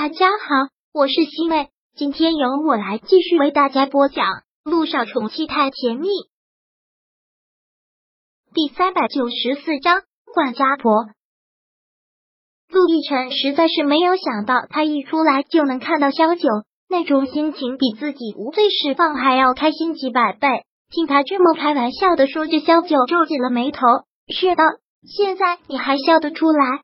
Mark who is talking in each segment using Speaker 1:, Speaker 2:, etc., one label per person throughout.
Speaker 1: 大家好，我是西妹，今天由我来继续为大家播讲《路上宠妻太甜蜜》第三百九十四章。管家婆陆亦辰实在是没有想到，他一出来就能看到萧九，那种心情比自己无罪释放还要开心几百倍。听他这么开玩笑的说着，萧九皱紧了眉头，是的，现在你还笑得出来？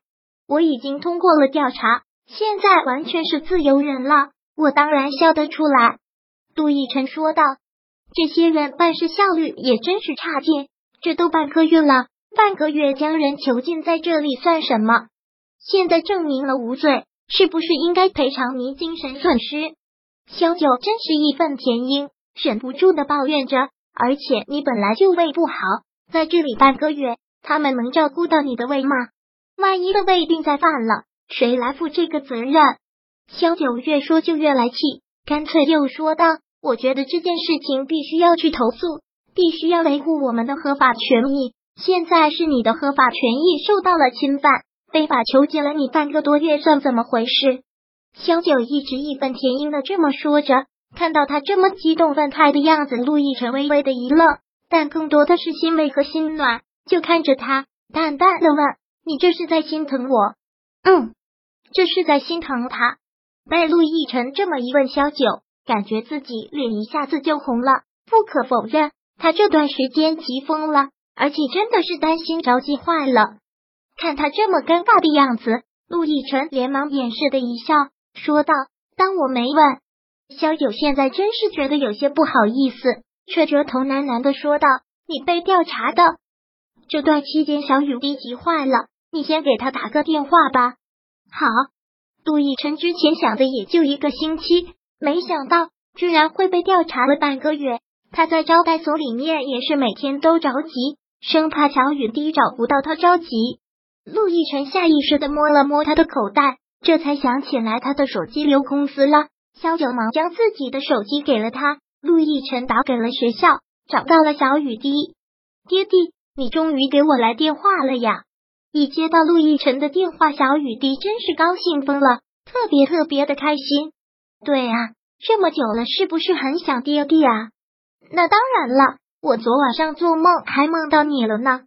Speaker 1: 我已经通过了调查。现在完全是自由人了，我当然笑得出来。”杜奕晨说道。“这些人办事效率也真是差劲，这都半个月了，半个月将人囚禁在这里算什么？现在证明了无罪，是不是应该赔偿你精神损失？”萧九真是义愤填膺，忍不住的抱怨着。而且你本来就胃不好，在这里半个月，他们能照顾到你的胃吗？万一的胃病再犯了？谁来负这个责任？萧九越说就越来气，干脆又说道：“我觉得这件事情必须要去投诉，必须要维护我们的合法权益。现在是你的合法权益受到了侵犯，非法囚禁了你半个多月，算怎么回事？”萧九一直义愤填膺的这么说着，看到他这么激动愤慨的样子，陆亦辰微微的一愣，但更多的是欣慰和心暖，就看着他，淡淡的问：“你这是在心疼我？”嗯，这是在心疼他。被陆亦辰这么一问，萧九感觉自己脸一下子就红了。不可否认，他这段时间急疯了，而且真的是担心着急坏了。看他这么尴尬的样子，陆亦辰连忙掩饰的一笑，说道：“当我没问。”萧九现在真是觉得有些不好意思，却折头喃喃的说道：“你被调查的这段期间，小雨滴急坏了。”你先给他打个电话吧。好，杜奕晨之前想的也就一个星期，没想到居然会被调查了半个月。他在招待所里面也是每天都着急，生怕小雨滴找不到他着急。陆亦辰下意识的摸了摸他的口袋，这才想起来他的手机留公司了。肖九忙将自己的手机给了他。陆亦辰打给了学校，找到了小雨滴。爹地，你终于给我来电话了呀！一接到陆亦辰的电话，小雨滴真是高兴疯了，特别特别的开心。对啊，这么久了，是不是很想爹地啊？那当然了，我昨晚上做梦还梦到你了呢。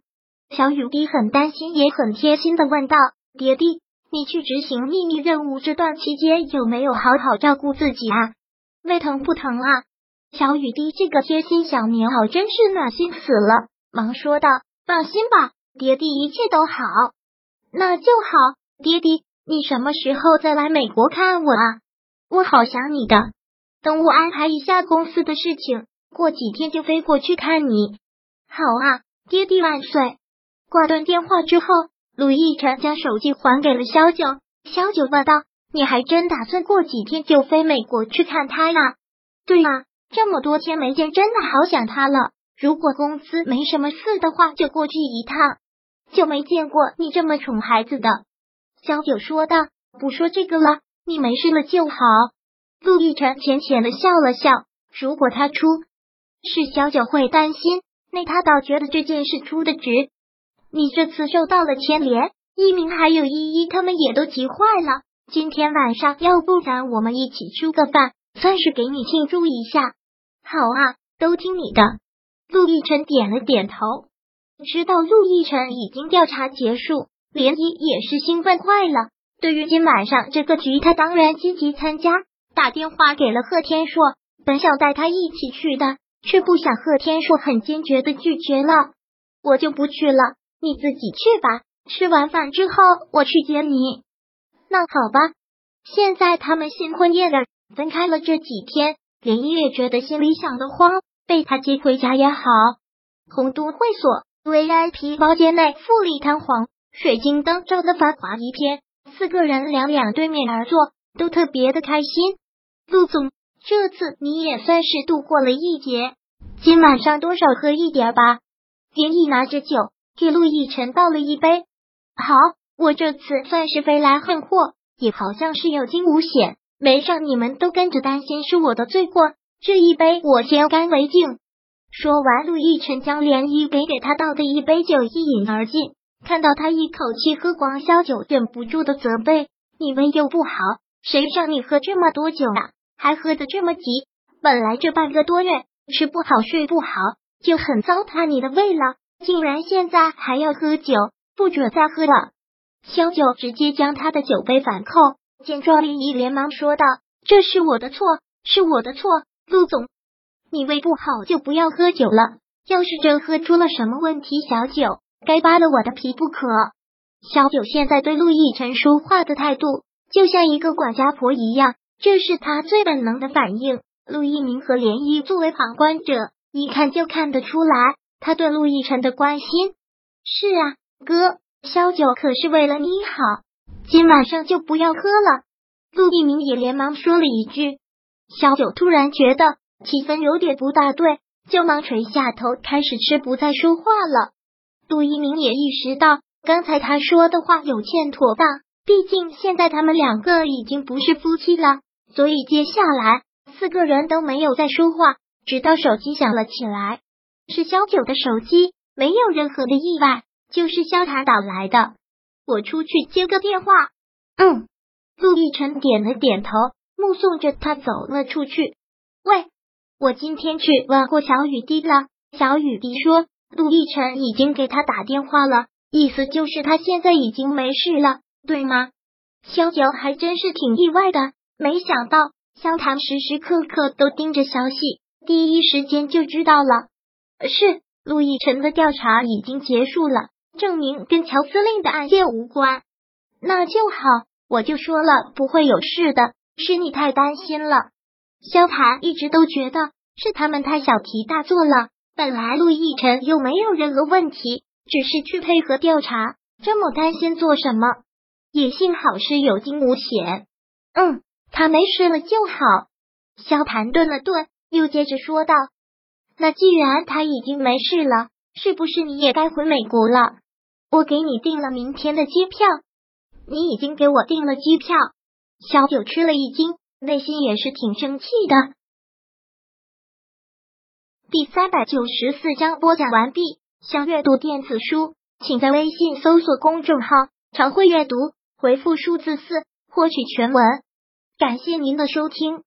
Speaker 1: 小雨滴很担心，也很贴心的问道：“爹地，你去执行秘密任务这段期间有没有好好照顾自己啊？胃疼不疼啊？”小雨滴这个贴心小棉袄真是暖心死了，忙说道：“放心吧。”爹地一切都好，那就好。爹地，你什么时候再来美国看我啊？我好想你的。等我安排一下公司的事情，过几天就飞过去看你。好啊，爹地万岁。挂断电话之后，鲁亦辰将手机还给了萧九。萧九问道：“你还真打算过几天就飞美国去看他呀？”对啊，这么多天没见，真的好想他了。如果公司没什么事的话，就过去一趟。就没见过你这么宠孩子的，小九说道。不说这个了，你没事了就好。陆亦辰浅浅的笑了笑。如果他出事，小九会担心，那他倒觉得这件事出的值。你这次受到了牵连，一鸣还有依依他们也都急坏了。今天晚上，要不然我们一起吃个饭，算是给你庆祝一下。好啊，都听你的。陆亦辰点了点头。知道陆亦辰已经调查结束，涟漪也是兴奋坏了。对于今晚上这个局，他当然积极参加。打电话给了贺天硕，本想带他一起去的，却不想贺天硕很坚决的拒绝了。我就不去了，你自己去吧。吃完饭之后，我去接你。那好吧。现在他们新婚夜的分开了这几天，涟漪也觉得心里想的慌，被他接回家也好。红都会所。VIP 包间内富丽堂皇，水晶灯照得繁华一片，四个人两两对面而坐，都特别的开心。陆总，这次你也算是度过了一劫，今晚上多少喝一点吧。林毅拿着酒给陆亦辰倒了一杯。好，我这次算是飞来横祸，也好像是有惊无险，没让你们都跟着担心是我的罪过。这一杯我先干为敬。说完，陆亦辰将涟漪给给他倒的一杯酒一饮而尽。看到他一口气喝光，萧九忍不住的责备：“你胃又不好，谁让你喝这么多酒啊？还喝得这么急？本来这半个多月吃不好睡不好，就很糟蹋你的胃了，竟然现在还要喝酒，不准再喝了！萧九直接将他的酒杯反扣。见状，林毅连忙说道：“这是我的错，是我的错，陆总，你胃不好就不要喝酒了。要是真喝出了什么问题，小九该扒了我的皮不可。”小九现在对陆亦辰说话的态度，就像一个管家婆一样，这是他最本能的反应。陆一鸣和涟漪作为旁观者，一看就看得出来，他对陆亦辰的关心。是啊，哥，小九可是为了你好，今晚上就不要喝了。陆一鸣也连忙说了一句。小九突然觉得气氛有点不大对，就忙垂下头开始吃，不再说话了。陆一鸣也意识到。刚才他说的话有欠妥当，毕竟现在他们两个已经不是夫妻了，所以接下来四个人都没有再说话，直到手机响了起来，是萧九的手机，没有任何的意外，就是萧塔打来的。我出去接个电话。嗯，陆亦辰点了点头，目送着他走了出去。喂，我今天去问过小雨滴了，小雨滴说陆亦辰已经给他打电话了。意思就是他现在已经没事了，对吗？萧九还真是挺意外的，没想到萧唐时时刻刻都盯着消息，第一时间就知道了。是陆亦辰的调查已经结束了，证明跟乔司令的案件无关。那就好，我就说了不会有事的，是你太担心了。萧谭一直都觉得是他们太小题大做了，本来陆亦辰又没有任何问题。只是去配合调查，这么担心做什么？也幸好是有惊无险。嗯，他没事了就好。萧谭顿了顿，又接着说道：“那既然他已经没事了，是不是你也该回美国了？我给你订了明天的机票。你已经给我订了机票。”小九吃了一惊，内心也是挺生气的。第三百九十四章播讲完毕。想阅读电子书，请在微信搜索公众号“常会阅读”，回复数字四获取全文。感谢您的收听。